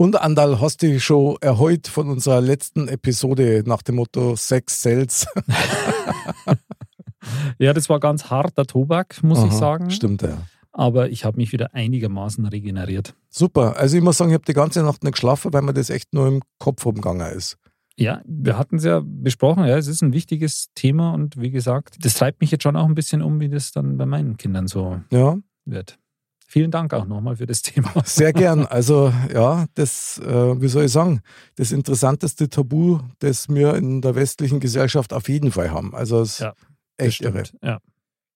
Und Andal, hast du dich schon erheut von unserer letzten Episode nach dem Motto Sex Sales? ja, das war ganz harter Tobak, muss ich sagen. Stimmt, ja. Aber ich habe mich wieder einigermaßen regeneriert. Super. Also ich muss sagen, ich habe die ganze Nacht nicht geschlafen, weil mir das echt nur im Kopf umgegangen ist. Ja, wir hatten es ja besprochen, ja, es ist ein wichtiges Thema und wie gesagt, das treibt mich jetzt schon auch ein bisschen um, wie das dann bei meinen Kindern so Ja, wird. Vielen Dank auch nochmal für das Thema. sehr gern. Also ja, das, äh, wie soll ich sagen, das interessanteste Tabu, das wir in der westlichen Gesellschaft auf jeden Fall haben. Also es ist Ja, echt irre. Ja.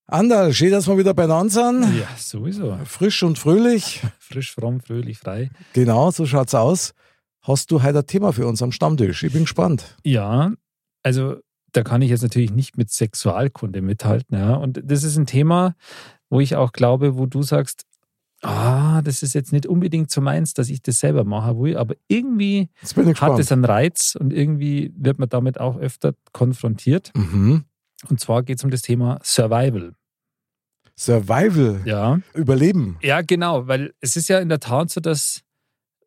Andal, schön, dass wir wieder beieinander sind. ja, sowieso. Frisch und fröhlich. Frisch, fromm, fröhlich, frei. Genau, so schaut's aus. Hast du heute ein Thema für uns am Stammtisch? Ich bin gespannt. Ja, also da kann ich jetzt natürlich nicht mit Sexualkunde mithalten. Ja. Und das ist ein Thema, wo ich auch glaube, wo du sagst, ah, das ist jetzt nicht unbedingt so meins, dass ich das selber machen will, aber irgendwie hat es einen Reiz und irgendwie wird man damit auch öfter konfrontiert. mhm. Und zwar geht es um das Thema Survival. Survival, Ja. Überleben. Ja, genau, weil es ist ja in der Tat so, dass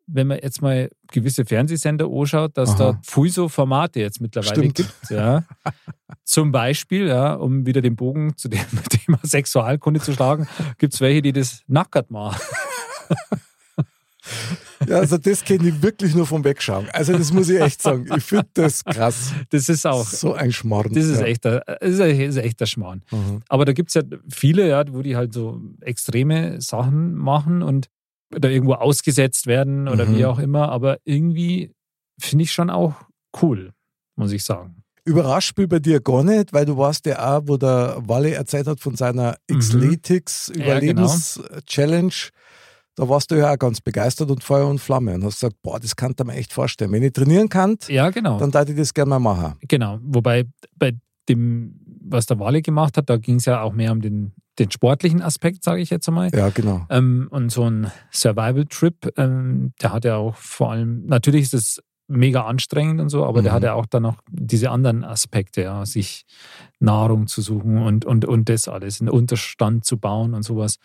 wenn man jetzt mal gewisse Fernsehsender anschaut, dass Aha. da viel so Formate jetzt mittlerweile Stimmt. gibt. Ja. Zum Beispiel, ja, um wieder den Bogen zu dem Thema Sexualkunde zu schlagen, gibt es welche, die das nackert machen. Ja, also das kenne ich wirklich nur vom Wegschauen. Also das muss ich echt sagen. Ich finde das krass. Das ist auch, So ein Schmarrn. das ist ja. echt, ein- das ist ein, das ist echt der Schmarrn. Mhm. Aber da gibt es ja viele, ja, wo die halt so extreme Sachen machen und da irgendwo ausgesetzt werden oder Mhm. wie auch immer. Aber irgendwie finde ich schon auch cool, muss ich sagen. Überrascht mich bei dir gar nicht, weil du warst ja auch, wo der Walle erzählt hat von seiner Mhm. Xletics Ja, Überlebens-Challenge. Da warst du ja auch ganz begeistert und Feuer und Flamme und hast gesagt, boah, das kann ich mir echt vorstellen. Wenn ich trainieren kann, Ja, genau. dann darf ich das gerne mal machen. Genau. Wobei bei dem, was der Wale gemacht hat, da ging es ja auch mehr um den, den sportlichen Aspekt, sage ich jetzt einmal. Ja, genau. Ähm, und so ein Survival-Trip, ähm, der hat ja auch vor allem, natürlich ist es mega anstrengend und so, aber der Mhm. hat ja auch dann noch diese anderen Aspekte, ja, sich Nahrung zu suchen und, und, und das alles, einen Unterstand zu bauen und sowas.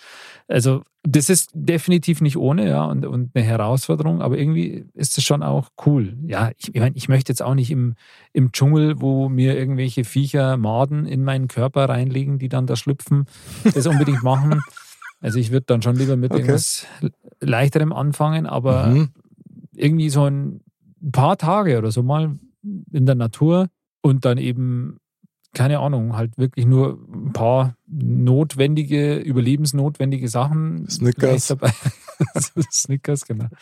Also, das ist definitiv nicht ohne, ja, und, und eine Herausforderung, aber irgendwie ist es schon auch cool. Ja, ich, ich meine, ich möchte jetzt auch nicht im, im Dschungel, wo mir irgendwelche Viecher Maden in meinen Körper reinlegen, die dann da schlüpfen, das unbedingt machen. Also ich würde dann schon lieber mit Okay. irgendwas leichterem anfangen, aber Mhm. irgendwie so ein paar Tage oder so mal in der Natur und dann eben, keine Ahnung, halt wirklich nur ein paar notwendige, überlebensnotwendige Sachen. Snickers. Snickers, genau.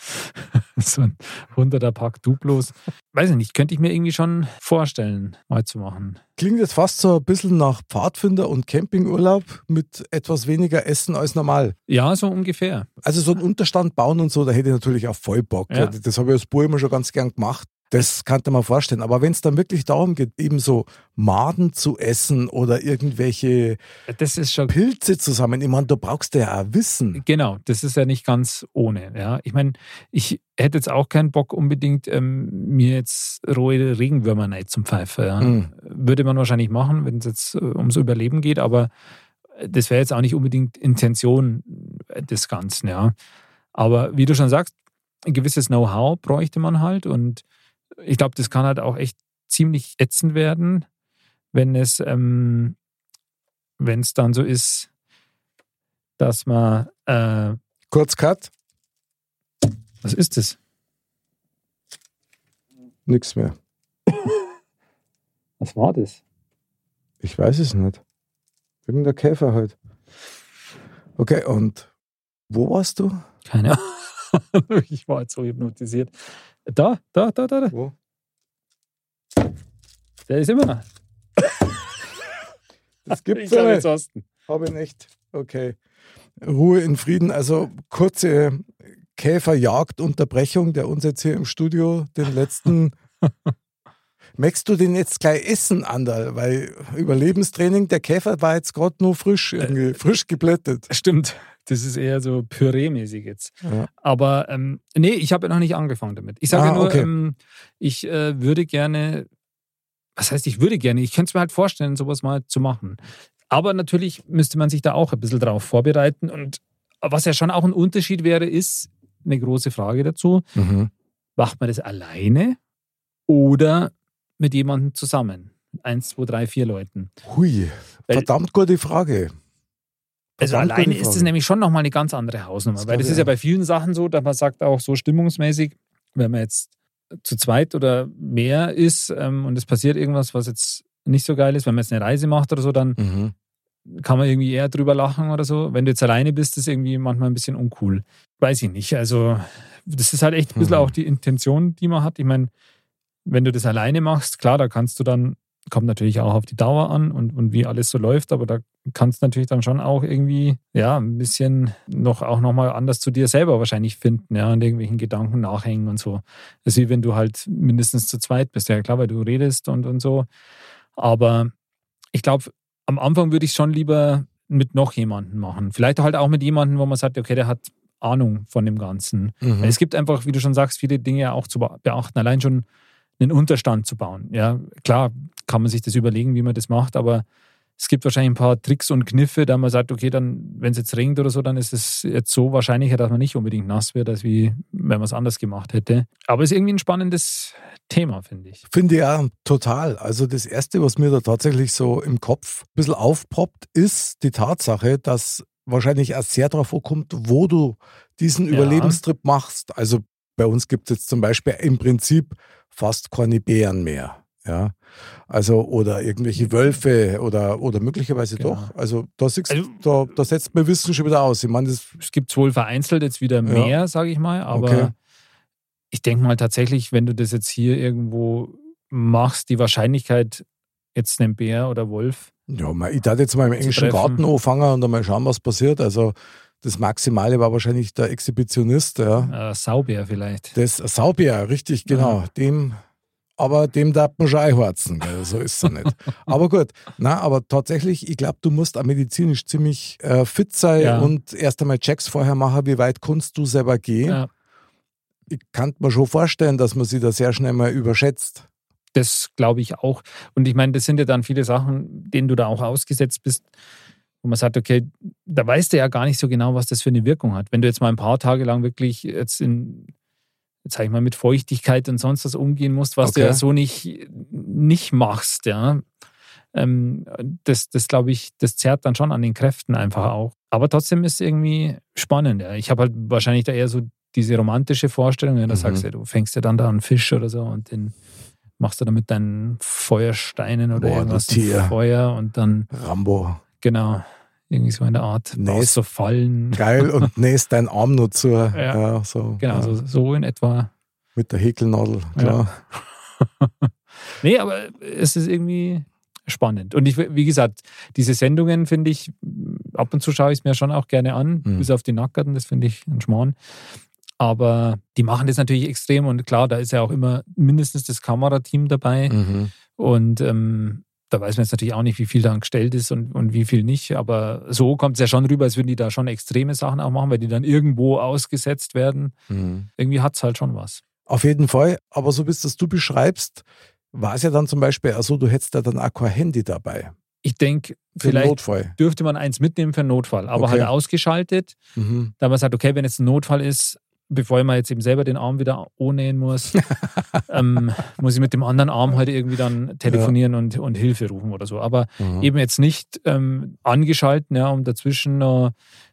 So ein hunderter Pack Duplos. Weiß ich nicht, könnte ich mir irgendwie schon vorstellen, mal zu machen. Klingt jetzt fast so ein bisschen nach Pfadfinder und Campingurlaub mit etwas weniger Essen als normal. Ja, so ungefähr. Also so einen Unterstand bauen und so, da hätte ich natürlich auch voll Bock. Ja. Das habe ich als Bub immer schon ganz gern gemacht. Das kann man vorstellen. Aber wenn es dann wirklich darum geht, eben so Maden zu essen oder irgendwelche Das ist schon Pilze zusammen, ich meine, da brauchst du ja auch Wissen. Genau, das ist ja nicht ganz ohne. Ja. Ich meine, ich hätte jetzt auch keinen Bock unbedingt, ähm, mir jetzt rohe Regenwürmer nicht zum Pfeifen. Ja. Mhm. Würde man wahrscheinlich machen, wenn es jetzt äh, ums Überleben geht, aber das wäre jetzt auch nicht unbedingt Intention äh, des Ganzen. Ja. Aber wie du schon sagst, ein gewisses Know-how bräuchte man halt und ich glaube, das kann halt auch echt ziemlich ätzend werden, wenn es, ähm, wenn es dann so ist, dass man äh, Kurz Cut, Was ist das? nichts mehr. Was war das? Ich weiß es nicht. Irgendein Käfer halt. Okay, und wo warst du? Keine Ahnung. Ich war jetzt so hypnotisiert. Da, da, da, da. da. Wo? Der ist immer noch. Das gibt's Ich ja nicht. Habe ich nicht. Okay. Ruhe in Frieden. Also kurze Käferjagdunterbrechung, der uns jetzt hier im Studio den letzten. Merkst du den jetzt gleich essen, Andal? Weil Überlebenstraining, der Käfer war jetzt gerade nur frisch, irgendwie, frisch geblättet. Stimmt. Das ist eher so Püree-mäßig jetzt. Ja. Aber ähm, nee, ich habe ja noch nicht angefangen damit. Ich sage ah, nur, okay. ähm, ich äh, würde gerne, was heißt, ich würde gerne, ich könnte es mir halt vorstellen, sowas mal zu machen. Aber natürlich müsste man sich da auch ein bisschen drauf vorbereiten. Und was ja schon auch ein Unterschied wäre, ist eine große Frage dazu. Mhm. Macht man das alleine oder mit jemandem zusammen? Eins, zwei, drei, vier Leuten. Hui, verdammt gute Frage. Also alleine ist es nämlich schon nochmal eine ganz andere Hausnummer. Das weil das ist ja bei vielen Sachen so, dass man sagt auch so stimmungsmäßig, wenn man jetzt zu zweit oder mehr ist ähm, und es passiert irgendwas, was jetzt nicht so geil ist, wenn man jetzt eine Reise macht oder so, dann mhm. kann man irgendwie eher drüber lachen oder so. Wenn du jetzt alleine bist, ist irgendwie manchmal ein bisschen uncool. Weiß ich nicht. Also, das ist halt echt ein bisschen mhm. auch die Intention, die man hat. Ich meine, wenn du das alleine machst, klar, da kannst du dann, kommt natürlich auch auf die Dauer an und, und wie alles so läuft, aber da kannst du natürlich dann schon auch irgendwie, ja, ein bisschen noch auch nochmal anders zu dir selber wahrscheinlich finden, ja, und irgendwelchen Gedanken nachhängen und so. Das ist wie wenn du halt mindestens zu zweit bist, ja klar, weil du redest und, und so. Aber ich glaube, am Anfang würde ich schon lieber mit noch jemandem machen. Vielleicht halt auch mit jemandem, wo man sagt, okay, der hat Ahnung von dem Ganzen. Mhm. Es gibt einfach, wie du schon sagst, viele Dinge auch zu beachten. Allein schon einen Unterstand zu bauen. Ja, klar kann man sich das überlegen, wie man das macht, aber es gibt wahrscheinlich ein paar Tricks und Kniffe, da man sagt, okay, dann, wenn es jetzt regnet oder so, dann ist es jetzt so wahrscheinlicher, dass man nicht unbedingt nass wird, als wie wenn man es anders gemacht hätte. Aber es ist irgendwie ein spannendes Thema, finde ich. Finde ja total. Also das Erste, was mir da tatsächlich so im Kopf ein bisschen aufpoppt, ist die Tatsache, dass wahrscheinlich erst sehr darauf ankommt, wo du diesen ja. Überlebenstrip machst. Also bei uns gibt es jetzt zum Beispiel im Prinzip fast keine Bären mehr. Ja, also oder irgendwelche Wölfe oder, oder möglicherweise genau. doch. Also da, siehst, also, da, da setzt man Wissen schon wieder aus. Ich meine, das es gibt wohl vereinzelt jetzt wieder mehr, ja. sage ich mal, aber okay. ich denke mal tatsächlich, wenn du das jetzt hier irgendwo machst, die Wahrscheinlichkeit, jetzt einen Bär oder Wolf. Ja, ich darf jetzt mal im englischen Garten anfangen und dann mal schauen, was passiert. Also das Maximale war wahrscheinlich der Exhibitionist. Ja. Äh, Saubär vielleicht. Das Saubär, richtig, genau. Ja. Dem aber dem darf man schon einhorzen. So ist es nicht. aber gut, na, aber tatsächlich, ich glaube, du musst auch medizinisch ziemlich äh, fit sein ja. und erst einmal Checks vorher machen, wie weit kannst du selber gehen. Ja. Ich kann mir schon vorstellen, dass man sich da sehr schnell mal überschätzt. Das glaube ich auch. Und ich meine, das sind ja dann viele Sachen, denen du da auch ausgesetzt bist, wo man sagt, okay, da weißt du ja gar nicht so genau, was das für eine Wirkung hat. Wenn du jetzt mal ein paar Tage lang wirklich jetzt in sag ich mal, mit Feuchtigkeit und sonst was umgehen musst, was okay. du ja so nicht, nicht machst, ja. Ähm, das, das glaube ich, das zerrt dann schon an den Kräften einfach auch. Aber trotzdem ist es irgendwie spannend. Ja. Ich habe halt wahrscheinlich da eher so diese romantische Vorstellung, ja, da mhm. sagst du, du fängst ja dann da einen Fisch oder so und den machst du dann mit deinen Feuersteinen oder Boah, irgendwas Feuer und dann. Rambo. Genau. Irgendwie so eine Art nähst, so Fallen. Geil, und nähst deinen Arm nur zu. Ja, ja so, genau, ja. So, so in etwa. Mit der Häkelnadel, klar. Ja. nee, aber es ist irgendwie spannend. Und ich, wie gesagt, diese Sendungen finde ich, ab und zu schaue ich es mir schon auch gerne an, mhm. bis auf die Nackerten, das finde ich ein Schmarrn. Aber die machen das natürlich extrem und klar, da ist ja auch immer mindestens das Kamerateam dabei. Mhm. Und ähm, da weiß man jetzt natürlich auch nicht, wie viel da gestellt ist und, und wie viel nicht. Aber so kommt es ja schon rüber, als würden die da schon extreme Sachen auch machen, weil die dann irgendwo ausgesetzt werden. Mhm. Irgendwie hat es halt schon was. Auf jeden Fall. Aber so wie es das du beschreibst, war es ja dann zum Beispiel so, du hättest da dann auch kein Handy dabei. Ich denke, vielleicht Notfall. dürfte man eins mitnehmen für einen Notfall, aber okay. halt ausgeschaltet, mhm. da man sagt, okay, wenn jetzt ein Notfall ist, bevor ich mal jetzt eben selber den Arm wieder nähen muss, ähm, muss ich mit dem anderen Arm halt irgendwie dann telefonieren ja. und, und Hilfe rufen oder so. Aber mhm. eben jetzt nicht ähm, angeschalten, ja, um dazwischen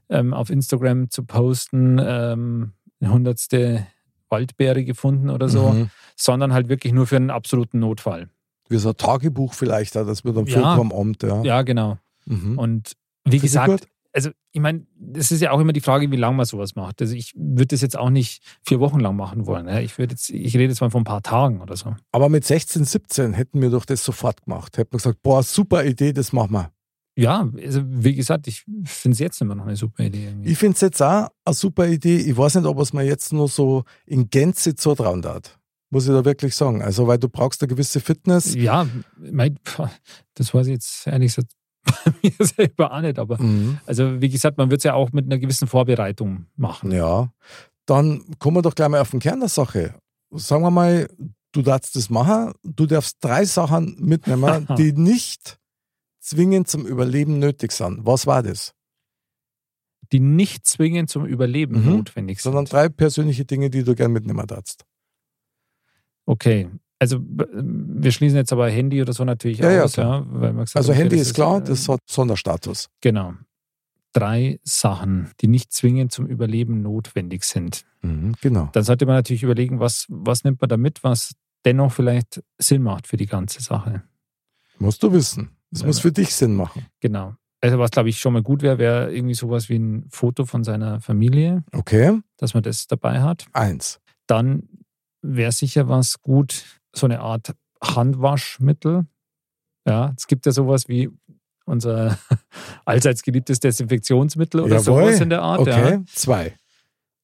ähm, auf Instagram zu posten, ähm, hundertste Waldbeere gefunden oder so, mhm. sondern halt wirklich nur für einen absoluten Notfall. Wie so ein Tagebuch vielleicht, das wird dann ja, am Abend, ja. Ja, genau. Mhm. Und wie gesagt, also ich meine, es ist ja auch immer die Frage, wie lange man sowas macht. Also ich würde das jetzt auch nicht vier Wochen lang machen wollen. Ich würde jetzt, ich rede jetzt mal von ein paar Tagen oder so. Aber mit 16, 17 hätten wir doch das sofort gemacht. Hätten wir gesagt, boah, super Idee, das machen wir. ja, also wie gesagt, ich finde es jetzt immer noch eine super Idee. Irgendwie. Ich finde es jetzt auch eine super Idee. Ich weiß nicht, ob es mir jetzt nur so in Gänze zutrauen darf. Muss ich da wirklich sagen. Also, weil du brauchst eine gewisse Fitness. Ja, mein, das weiß ich jetzt ehrlich gesagt bei mir selber auch nicht. Aber mhm. also, wie gesagt, man wird es ja auch mit einer gewissen Vorbereitung machen. Ja. Dann kommen wir doch gleich mal auf den Kern der Sache. Sagen wir mal, du darfst das machen. Du darfst drei Sachen mitnehmen, die nicht zwingend zum Überleben nötig sind. Was war das? Die nicht zwingend zum Überleben mhm. notwendig sind. Sondern drei persönliche Dinge, die du gern mitnehmen darfst. Okay. Also wir schließen jetzt aber Handy oder so natürlich ja, aus. Ja, ja gesagt, also okay, Handy ist klar, ist, das hat Sonderstatus. Genau. Drei Sachen, die nicht zwingend zum Überleben notwendig sind. Mhm, genau. Dann sollte man natürlich überlegen, was, was nimmt man da mit, was dennoch vielleicht Sinn macht für die ganze Sache. Musst du wissen. Es muss für dich Sinn machen. Genau. Also was, glaube ich, schon mal gut wäre, wäre irgendwie sowas wie ein Foto von seiner Familie. Okay. Dass man das dabei hat. Eins. Dann wäre sicher was gut, so eine Art Handwaschmittel. Ja, es gibt ja sowas wie unser allseits geliebtes Desinfektionsmittel oder Jawohl. sowas in der Art. Okay, ja. zwei.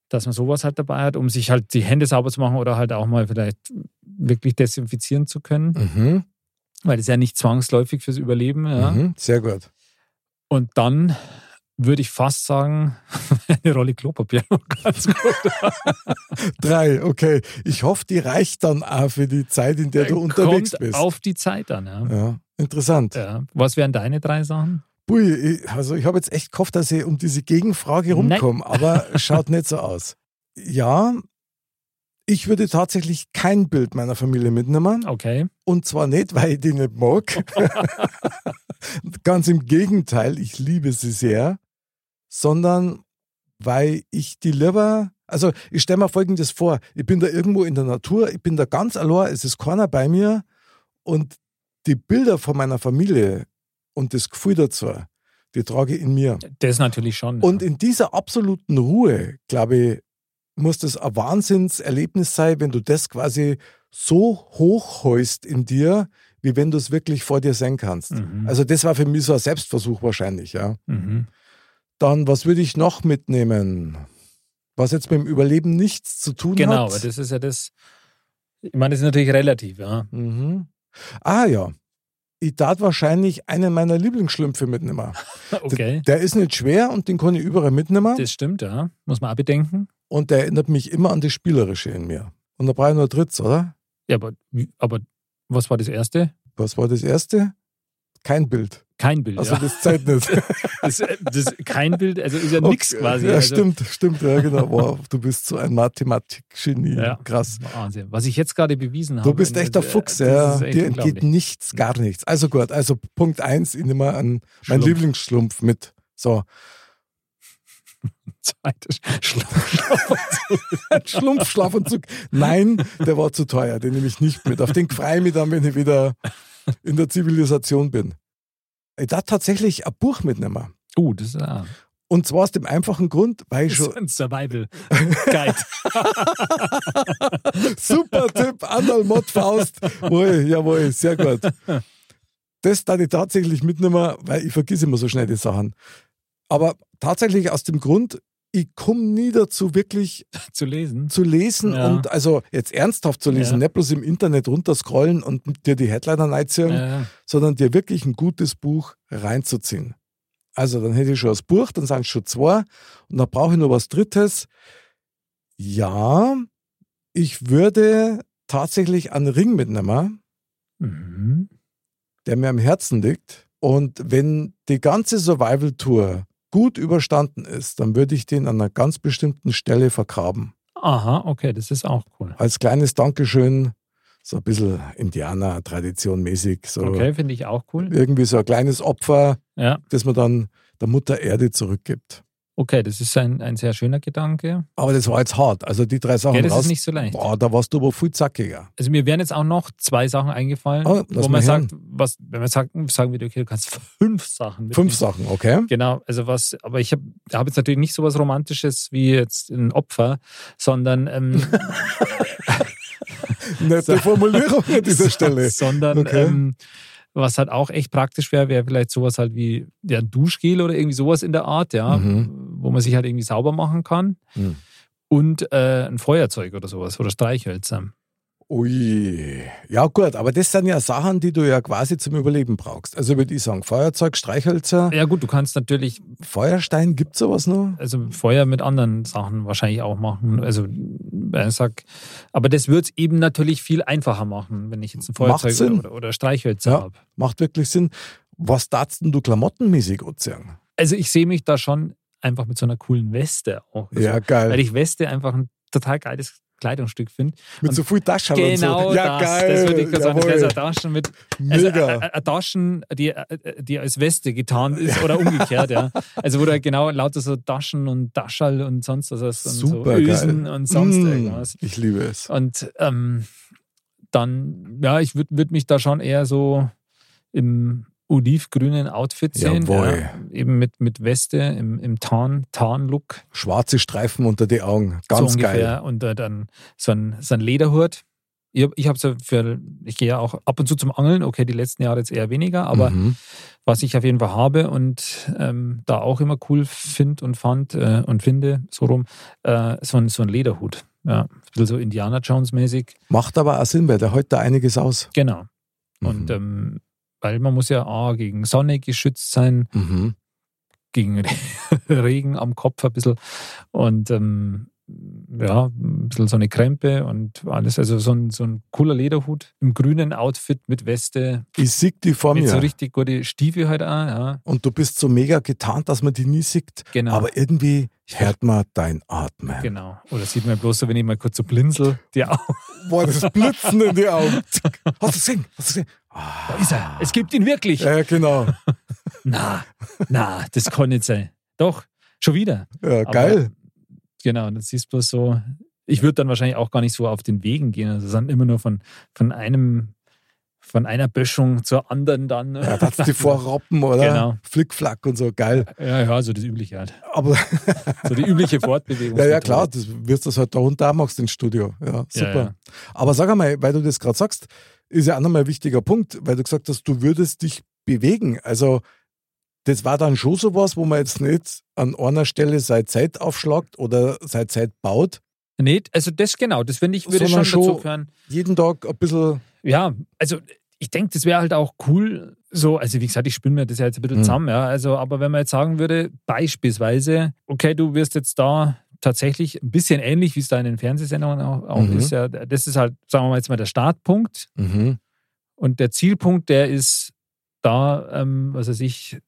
Dass man sowas halt dabei hat, um sich halt die Hände sauber zu machen oder halt auch mal vielleicht wirklich desinfizieren zu können. Mhm weil das ist ja nicht zwangsläufig fürs Überleben. Ja. Mhm, sehr gut. Und dann würde ich fast sagen, eine Rolle Klopapier. Ganz gut. Drei, okay. Ich hoffe, die reicht dann auch für die Zeit, in der du Kommt unterwegs bist. Auf die Zeit dann, ja. ja interessant. Ja. Was wären deine drei Sachen? Bui, also ich habe jetzt echt gehofft, dass ich um diese Gegenfrage rumkomme, aber schaut nicht so aus. Ja, ich würde tatsächlich kein Bild meiner Familie mitnehmen. Okay. Und zwar nicht, weil ich die nicht mag. Ganz im Gegenteil, ich liebe sie sehr, sondern weil ich die lieber, also ich stelle mir folgendes vor, ich bin da irgendwo in der Natur, ich bin da ganz allein, es ist keiner bei mir und die Bilder von meiner Familie und das Gefühl dazu, die trage ich in mir. Das natürlich schon. Und in dieser absoluten Ruhe, glaube ich, muss das ein Wahnsinnserlebnis sein, wenn du das quasi so hochhäust in dir, wie wenn du es wirklich vor dir sehen kannst. Mhm. Also das war für mich so ein Selbstversuch wahrscheinlich, ja. Mhm. Dann, was würde ich noch mitnehmen? Was jetzt mit dem Überleben nichts zu tun genau, hat. Genau, das ist ja das, ich meine, das ist natürlich relativ, ja. Mhm. Ah ja, ich tat wahrscheinlich einen meiner Lieblingsschlümpfe mitnehmen. okay. Der, der, ist nicht schwer und den kann ich überall mitnehmen. Das stimmt, ja. Muss man auch bedenken. Und der erinnert mich immer an das Spielerische in mir. Und da brauche ich nur Dritts, oder? Ja, aber, aber was war das Erste? Was war das Erste? Kein Bild. Kein Bild. Also ja. das zeigt nicht. das, das, kein Bild, also ist ja okay. nichts quasi. Ja, also. stimmt, stimmt, ja, genau. Wow, du bist so ein Mathematik-Genie. Ja. Krass. Wahnsinn. Was ich jetzt gerade bewiesen habe. Du bist echt der Fuchs, ja. Dir entgeht nichts, gar nichts. Also gut, also Punkt eins, ich nehme an mein Lieblingsschlumpf mit. So, Zweites Schlumpfschlafanzug. Schlumpfschlafanzug. Nein, der war zu teuer. Den nehme ich nicht mit. Auf den freue ich mich dann, wenn ich wieder in der Zivilisation bin. Ich darf tatsächlich ein Buch mitnehmen. Uh, das ist ja. Und zwar aus dem einfachen Grund, weil ich schon. Ein Survival Guide. Super Tipp, Andal Mod Faust. Wohl, jawohl, sehr gut. Das darf ich tatsächlich mitnehmen, weil ich vergesse immer so schnell die Sachen. Aber tatsächlich aus dem Grund, ich komme nie dazu, wirklich zu lesen. Zu lesen ja. und also jetzt ernsthaft zu lesen, ja. nicht bloß im Internet runterscrollen und dir die Headliner reinziehen, ja. sondern dir wirklich ein gutes Buch reinzuziehen. Also dann hätte ich schon das Buch, dann sind es schon zwei und dann brauche ich noch was Drittes. Ja, ich würde tatsächlich einen Ring mitnehmen, mhm. der mir am Herzen liegt. Und wenn die ganze Survival-Tour gut überstanden ist, dann würde ich den an einer ganz bestimmten Stelle vergraben. Aha, okay, das ist auch cool. Als kleines Dankeschön, so ein bisschen Indianer-Tradition mäßig. So okay, finde ich auch cool. Irgendwie so ein kleines Opfer, ja. das man dann der Mutter Erde zurückgibt. Okay, das ist ein, ein sehr schöner Gedanke. Aber das war jetzt hart. Also die drei Sachen ja, das raus, ist nicht so leicht. Boah, da warst du aber viel zackiger. Also mir wären jetzt auch noch zwei Sachen eingefallen, oh, wo man sagt, was, wenn man sagt, sagen wir, okay, du kannst fünf Sachen mitnehmen. Fünf Sachen, okay. Genau, also was, aber ich habe hab jetzt natürlich nicht so was Romantisches wie jetzt ein Opfer, sondern ähm, Nette Formulierung an dieser Stelle. sondern okay. ähm, Was halt auch echt praktisch wäre, wäre vielleicht sowas halt wie ja, ein Duschgel oder irgendwie sowas in der Art, ja, mhm. wo man sich halt irgendwie sauber machen kann. Mhm. Und äh, ein Feuerzeug oder sowas oder Streichhölzer. Ui, ja gut, aber das sind ja Sachen, die du ja quasi zum Überleben brauchst. Also würde ich sagen, Feuerzeug, Streichhölzer. Ja gut, du kannst natürlich... Feuerstein, gibt es sowas noch? Also Feuer mit anderen Sachen wahrscheinlich auch machen. Also ich sag, aber das wird es eben natürlich viel einfacher machen, wenn ich jetzt ein Feuerzeug oder, oder, Streichhölzer ja, habe. Macht wirklich Sinn. Was darfst denn du klamottenmäßig sagen? Also ich sehe mich da schon einfach mit so einer coolen Weste auch. Also, ja, geil. Weil ich Weste einfach ein total geiles Kleidungsstück finde. Mit und so viel Taschen genau und so. Ja, das, geil. Das würde ich gerade sagen. Das ist eine Taschen mit. Also Mega. eine Taschen, die, die als Weste getan ist oder umgekehrt, ja. Also wo da genau lauter so Taschen und Taschall und sonst was und Super so Ösen geil. und sonst mm, irgendwas. Ich liebe es. Und ähm, dann, ja, ich würde würd mich da schon eher so im olivgrünen Outfit sehen. Ja, eben mit, mit Weste im, im Tarn, Tarn-Look. Schwarze Streifen unter die Augen. Ganz so geil. Und äh, dann so ein, so ein Lederhut. Ich, ich habe für, ich gehe ja auch ab und zu zum Angeln, okay, die letzten Jahre jetzt eher weniger, aber mhm. was ich auf jeden Fall habe und ähm, da auch immer cool finde und fand äh, und finde, so rum, äh, so, ein, so ein Lederhut. Ja, ein bisschen so Indiana Jones mäßig. Macht aber auch Sinn, weil der hält da einiges aus. Genau. Mhm. Und ähm, weil man muss ja A, gegen Sonne geschützt sein, mhm. gegen Regen am Kopf ein bisschen und ähm, ja, ein bisschen so eine Krempe und alles. Also so ein, so ein cooler Lederhut im grünen Outfit mit Weste. Ich sieg die vor mit mir. so richtig gute Stiefel halt auch, ja. Und du bist so mega getarnt, dass man die nie sieht. Genau. Aber irgendwie hört man dein Atmen. Genau. Oder sieht man bloß so, wenn ich mal kurz so blinzel, die Augen. Boah, das Blitzen in die Augen. Hast du gesehen? Hast du gesehen? Da ist er. Es gibt ihn wirklich. Ja, genau. na, na, das kann nicht sein. Doch, schon wieder. Ja, geil. Genau, das siehst bloß so. Ich würde dann wahrscheinlich auch gar nicht so auf den Wegen gehen. Also dann immer nur von, von einem von einer Böschung zur anderen dann. Ja, das die Vorrappen oder genau. Flickflack und so, geil. Ja, ja, so das Übliche halt. Aber so die übliche Fortbewegung. Ja, ja, klar, das wirst du das halt da unten auch machst ins Studio. Ja, super. Ja, ja. Aber sag einmal, weil du das gerade sagst, ist ja auch nochmal ein wichtiger Punkt, weil du gesagt hast, du würdest dich bewegen. Also das war dann schon sowas, wo man jetzt nicht an einer Stelle seine Zeit aufschlagt oder seine Zeit baut. Nicht, also das genau, das finde ich, würde schon, schon dazu gehören. Jeden Tag ein bisschen. Ja, also ich denke, das wäre halt auch cool, so, also wie gesagt, ich spinne mir das ja jetzt ein bisschen mhm. zusammen, ja. Also, aber wenn man jetzt sagen würde, beispielsweise, okay, du wirst jetzt da tatsächlich ein bisschen ähnlich, wie es da in den Fernsehsendungen auch, auch mhm. ist, ja, das ist halt, sagen wir mal jetzt mal der Startpunkt. Mhm. Und der Zielpunkt, der ist da, ähm, was weiß ich,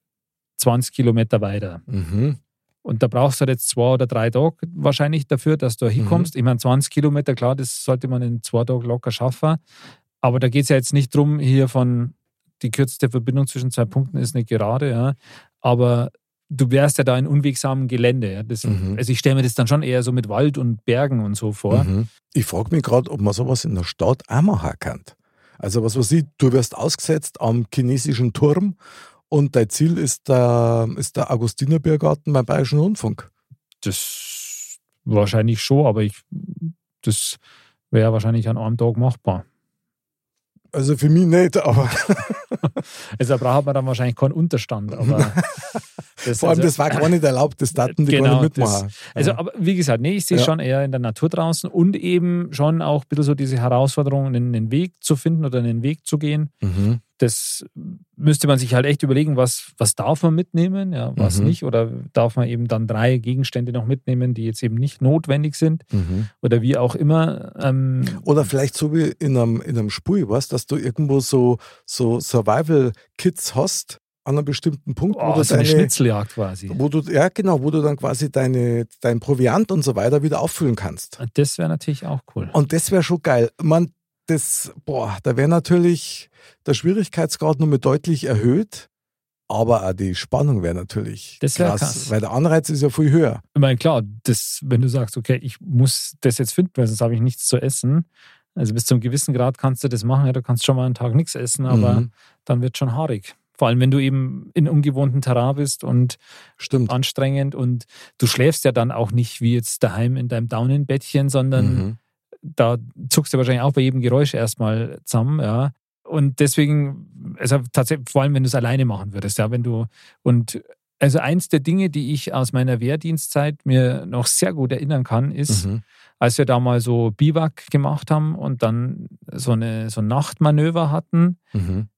20 Kilometer weiter. Mhm. Und da brauchst du halt jetzt zwei oder drei Tage wahrscheinlich dafür, dass du da hinkommst. Mhm. Ich meine, 20 Kilometer, klar, das sollte man in zwei Tagen locker schaffen. Aber da geht es ja jetzt nicht darum, hier von die kürzeste Verbindung zwischen zwei Punkten ist eine Gerade, ja. Aber du wärst ja da in unwegsamem Gelände. Ja. Das, mhm. Also ich stelle mir das dann schon eher so mit Wald und Bergen und so vor. Mhm. Ich frage mich gerade, ob man sowas in der Stadt auch machen kann. Also was weiß ich, du wirst ausgesetzt am chinesischen Turm und dein Ziel ist der, ist der Augustinerbiergarten beim Bayerischen Rundfunk. Das wahrscheinlich schon, aber ich, das wäre wahrscheinlich an einem Tag machbar. Also für mich nicht, aber. also da braucht man dann wahrscheinlich keinen Unterstand. Aber das, Vor allem, also, das war gar nicht erlaubt, das Daten, die genau, gar nicht mitmachen. Das, also, aber wie gesagt, nee, ich sehe ja. schon eher in der Natur draußen und eben schon auch ein bisschen so diese Herausforderung, einen Weg zu finden oder einen Weg zu gehen. Mhm das müsste man sich halt echt überlegen, was, was darf man mitnehmen, ja, was mhm. nicht. Oder darf man eben dann drei Gegenstände noch mitnehmen, die jetzt eben nicht notwendig sind. Mhm. Oder wie auch immer. Ähm, oder vielleicht so wie in einem, in einem Spiel, was, dass du irgendwo so, so Survival-Kits hast, an einem bestimmten Punkt, oh, wo du so deine, eine Schnitzeljagd quasi. Wo du, ja, genau, wo du dann quasi deine, dein Proviant und so weiter wieder auffüllen kannst. Das wäre natürlich auch cool. Und das wäre schon geil. Man, das, boah, da wäre natürlich der Schwierigkeitsgrad nur mit deutlich erhöht. Aber auch die Spannung wäre natürlich das wär krass, krass, weil der Anreiz ist ja viel höher. Ich meine, klar, das, wenn du sagst, okay, ich muss das jetzt finden, weil sonst habe ich nichts zu essen. Also bis zu einem gewissen Grad kannst du das machen, ja, du kannst schon mal einen Tag nichts essen, aber mhm. dann wird schon haarig. Vor allem, wenn du eben in ungewohnten Terrain bist und Stimmt. anstrengend und du schläfst ja dann auch nicht wie jetzt daheim in deinem Daunenbettchen, sondern mhm da zuckst du wahrscheinlich auch bei jedem Geräusch erstmal zusammen, ja. Und deswegen, also tatsächlich, vor allem wenn du es alleine machen würdest, ja, wenn du und also eins der Dinge, die ich aus meiner Wehrdienstzeit mir noch sehr gut erinnern kann, ist, mhm. als wir da mal so Biwak gemacht haben und dann so, eine, so ein Nachtmanöver hatten, mhm.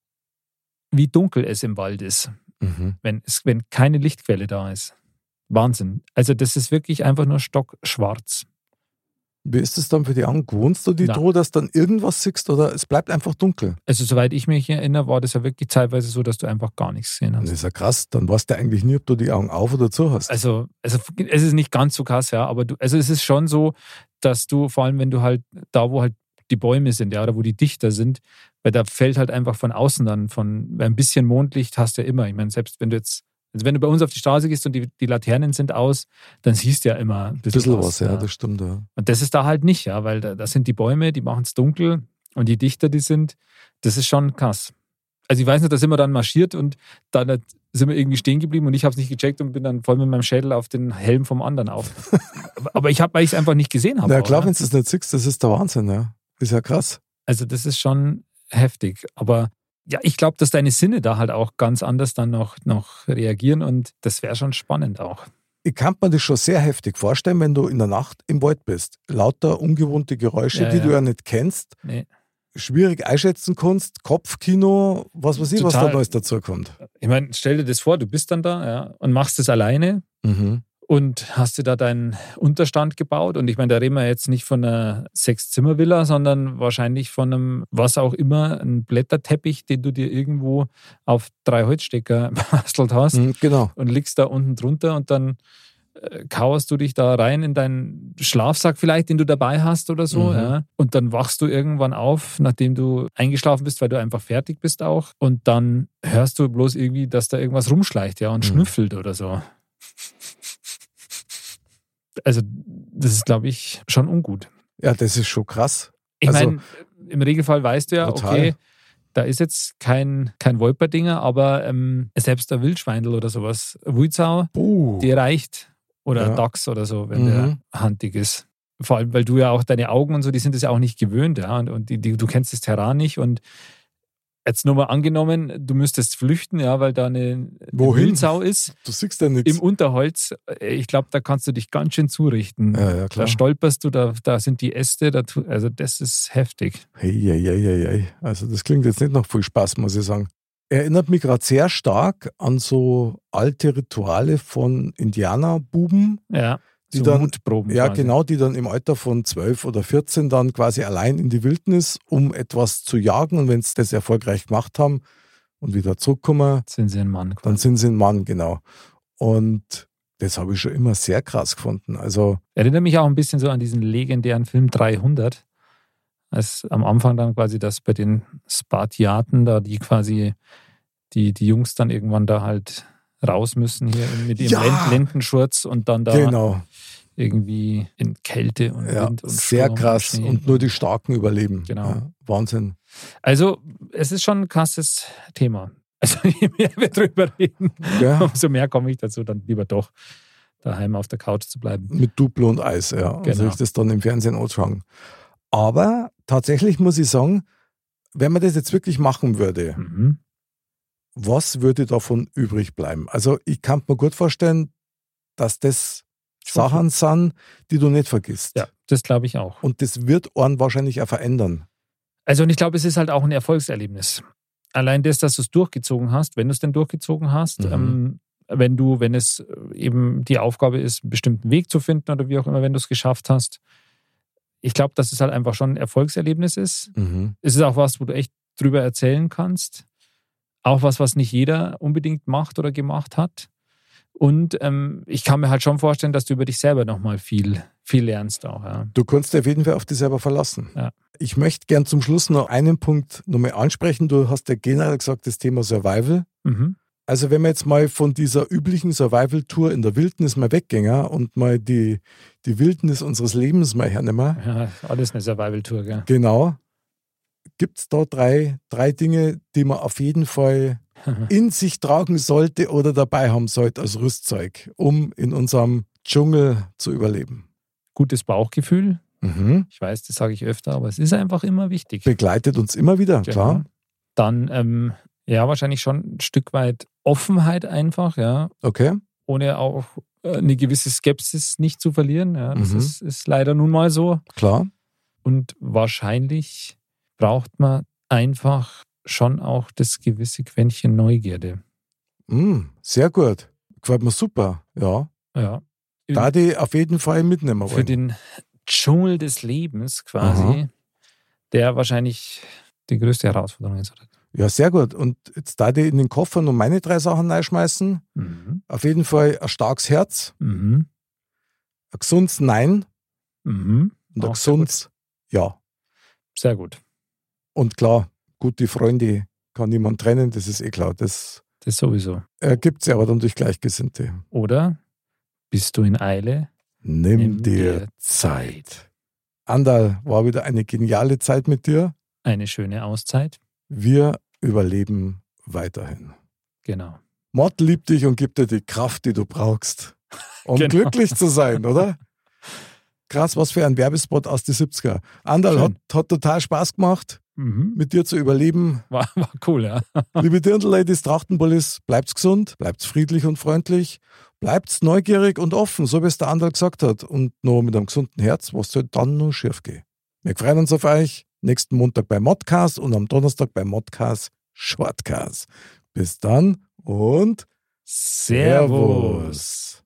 Wie dunkel es im Wald ist, mhm. wenn, es, wenn keine Lichtquelle da ist. Wahnsinn. Also das ist wirklich einfach nur stockschwarz. Wie ist es dann für die Augen? Gewohnst du die Droh, dass dann irgendwas siehst oder es bleibt einfach dunkel? Also, soweit ich mich erinnere, war das ja wirklich teilweise so, dass du einfach gar nichts gesehen hast. Das ist ja krass. Dann weißt du eigentlich nie, ob du die Augen auf oder zu hast. Also, also es ist nicht ganz so krass, ja, aber du, also es ist schon so, dass du, vor allem wenn du halt da, wo halt die Bäume sind, ja, oder wo die dichter sind, weil da fällt halt einfach von außen dann, von ein bisschen Mondlicht hast du ja immer. Ich meine, selbst wenn du jetzt also wenn du bei uns auf die Straße gehst und die, die Laternen sind aus, dann siehst du ja immer ein bisschen, bisschen was. ja, ja, das stimmt. Ja. Und das ist da halt nicht, ja, weil da, da sind die Bäume, die machen es dunkel und je dichter die sind, das ist schon krass. Also ich weiß nicht, da sind wir dann marschiert und dann sind wir irgendwie stehen geblieben und ich habe es nicht gecheckt und bin dann voll mit meinem Schädel auf den Helm vom anderen auf. Aber ich habe, weil ich es einfach nicht gesehen habe. Ja klar, wenn du es nicht siehst, das ist der Wahnsinn, ja. Ist ja krass. Also das ist schon heftig. Aber ja, ich glaube, dass deine Sinne da halt auch ganz anders dann noch, noch reagieren und das wäre schon spannend auch. Ich kann mir das schon sehr heftig vorstellen, wenn du in der Nacht im Wald bist. Lauter ungewohnte Geräusche, ja, die ja. du ja nicht kennst. Nee. Schwierig einschätzen kannst, Kopfkino, was weiß ich, Total. was da Neues dazu kommt. Ich meine, stell dir das vor, du bist dann da ja, und machst es alleine. Mhm und hast dir da deinen Unterstand gebaut. Und ich meine, da reden wir jetzt nicht von einer Sechs-Zimmer-Villa, sondern wahrscheinlich von einem, was auch immer, ein Blätterteppich, den du dir irgendwo auf drei Holzstecker bastelt hast. Mhm, genau. Und liegst da unten drunter und dann äh, kauerst du dich da rein in deinen Schlafsack vielleicht, den du dabei hast oder so. Mhm. Ja. Und dann wachst du irgendwann auf, nachdem du eingeschlafen bist, weil du einfach fertig bist auch. Und dann hörst du bloß irgendwie, dass da irgendwas rumschleicht, ja, und mhm. schnüffelt oder so also das ist, glaube ich, schon ungut. Ja, das ist schon krass. Ich also, meine, im Regelfall weißt du ja, total. okay, da ist jetzt kein, kein Wolperdinger, aber ähm, selbst der Wildschweindel oder sowas, Wulzau, uh. die reicht. Oder ja. Dachs oder so, wenn mhm. der handig ist. Vor allem, weil du ja auch deine Augen und so, die sind das ja auch nicht gewöhnt, ja. Und, und die, die, du kennst das Terrain nicht und Jetzt nur mal angenommen, du müsstest flüchten, ja, weil da eine, eine Wildsau ist. Du siehst ja nichts. Im Unterholz. Äh, ich glaube, da kannst du dich ganz schön zurichten. Ja, ja, klar. Da stolperst du, da, da sind die Äste, da, also das ist heftig. Hey, hey, hey, hey, hey. Also das klingt jetzt nicht noch viel Spaß, muss ich sagen. Erinnert mich gerade sehr stark an so alte Rituale von Indianerbuben. Ja die so dann, ja, quasi. genau, die dann im Alter von 12 oder 14 dann quasi allein in die Wildnis, um etwas zu jagen. Und wenn sie das erfolgreich gemacht haben und wieder zurückkommen, sind sie ein Mann. Quasi. Dann sind sie ein Mann, genau. Und das habe ich schon immer sehr krass gefunden. Also erinnert mich auch ein bisschen so an diesen legendären Film 300, als am Anfang dann quasi das bei den Spartiaten da die quasi die die Jungs dann irgendwann da halt raus müssen hier mit ihrem ja, Lendenschurz und dann da genau. irgendwie in Kälte und ja, Wind und Sehr Sturm krass und, und, nur die Starken überleben. Genau. Ja, Wahnsinn. Also es ist schon ein krasses Thema. Also je mehr wir drüber reden, ja. umso mehr komme ich dazu, dann lieber doch daheim auf der Couch zu bleiben. Mit Duplo und Eis, ja. Genau. Also ich das dann im Fernsehen anschauen. Aber tatsächlich muss ich sagen, wenn man das jetzt wirklich machen würde, mhm was würde davon übrig bleiben? Also ich kann mir gut vorstellen, dass das Sachen sind, die du nicht vergisst. Ja, das glaube ich auch. Und das wird Ohren wahrscheinlich auch verändern. Also und ich glaube, es ist halt auch ein Erfolgserlebnis. Allein das, dass du es durchgezogen hast, wenn du es denn durchgezogen hast, mhm. ähm, wenn du, wenn es eben die Aufgabe ist, einen bestimmten Weg zu finden oder wie auch immer, wenn du es geschafft hast. Ich glaube, dass es halt einfach schon ein Erfolgserlebnis ist. Mhm. Es ist auch was, wo du echt drüber erzählen kannst. Auch was, was nicht jeder unbedingt macht oder gemacht hat. Und ähm, ich kann mir halt schon vorstellen, dass du über dich selber nochmal viel, viel lernst auch. Ja. Du kannst auf jeden Fall auf dich selber verlassen. Ja. Ich möchte gern zum Schluss noch einen Punkt nochmal ansprechen. Du hast ja generell gesagt, das Thema Survival. Mhm. Also wenn wir jetzt mal von dieser üblichen Survival-Tour in der Wildnis mal weggehen und mal die, die Wildnis unseres Lebens mal hernehmen. Ja, alles eine Survival-Tour, gell? Genau gibt es da drei, drei Dinge, die man auf jeden Fall in sich tragen sollte oder dabei haben sollte als Rüstzeug, um in unserem Dschungel zu überleben? Gutes Bauchgefühl. Mhm. Ich weiß, das sage ich öfter, aber es ist einfach immer wichtig. Begleitet uns immer wieder, genau. klar. Dann, ähm, ja, wahrscheinlich schon ein Stück weit Offenheit einfach, ja. Okay. Ohne auch äh, eine gewisse Skepsis nicht zu verlieren. Ja, das Mhm. ist, ist leider nun mal so. Klar. Und wahrscheinlich braucht man einfach schon auch das gewisse Quäntchen Neugierde. Mm, sehr gut. Gefällt mir super. Ja. Ja. Da die auf jeden Fall mitnehmen Für wollen. den Dschungel des Lebens quasi, Aha. der wahrscheinlich die größte Herausforderung ist. Ja, sehr gut. Und jetzt da die in den Koffer nur meine drei Sachen reinschmeißen. Mhm. Auf jeden Fall ein starkes Herz, Mhm. ein gesundes Nein Mhm. und ein gesundes Ja. Sehr gut. Und klar, gute Freunde kann niemand trennen, das ist eh klar. Das Das sowieso. ergibt sich aber dann durch Gleichgesinnte. Oder bist du in Eile? Nimm, Nimm dir dir Zeit. Andal, war wieder eine geniale Zeit mit dir. Eine schöne Auszeit? Wir überleben weiterhin. Genau. Mord liebt dich und gibt dir die Kraft, die du brauchst, um Genau. glücklich zu sein, oder? Krass, was für ein Werbespot aus den 70er. Andal hat, hat total Spaß gemacht, Mhm. mit dir zu überleben. War, war cool, ja. Liebe Dirndl-Ladies, Trachtenbullis, bleibt's gesund, bleibt's friedlich und freundlich, bleibt's neugierig und offen, so wie es der Andal gesagt hat. Und nur mit einem gesunden Herz, was soll dann nur schief gehen? Wir freuen uns auf euch. Nächsten Montag bei Modcast und am Donnerstag bei Modcast Shortcast. Bis dann und. Servus.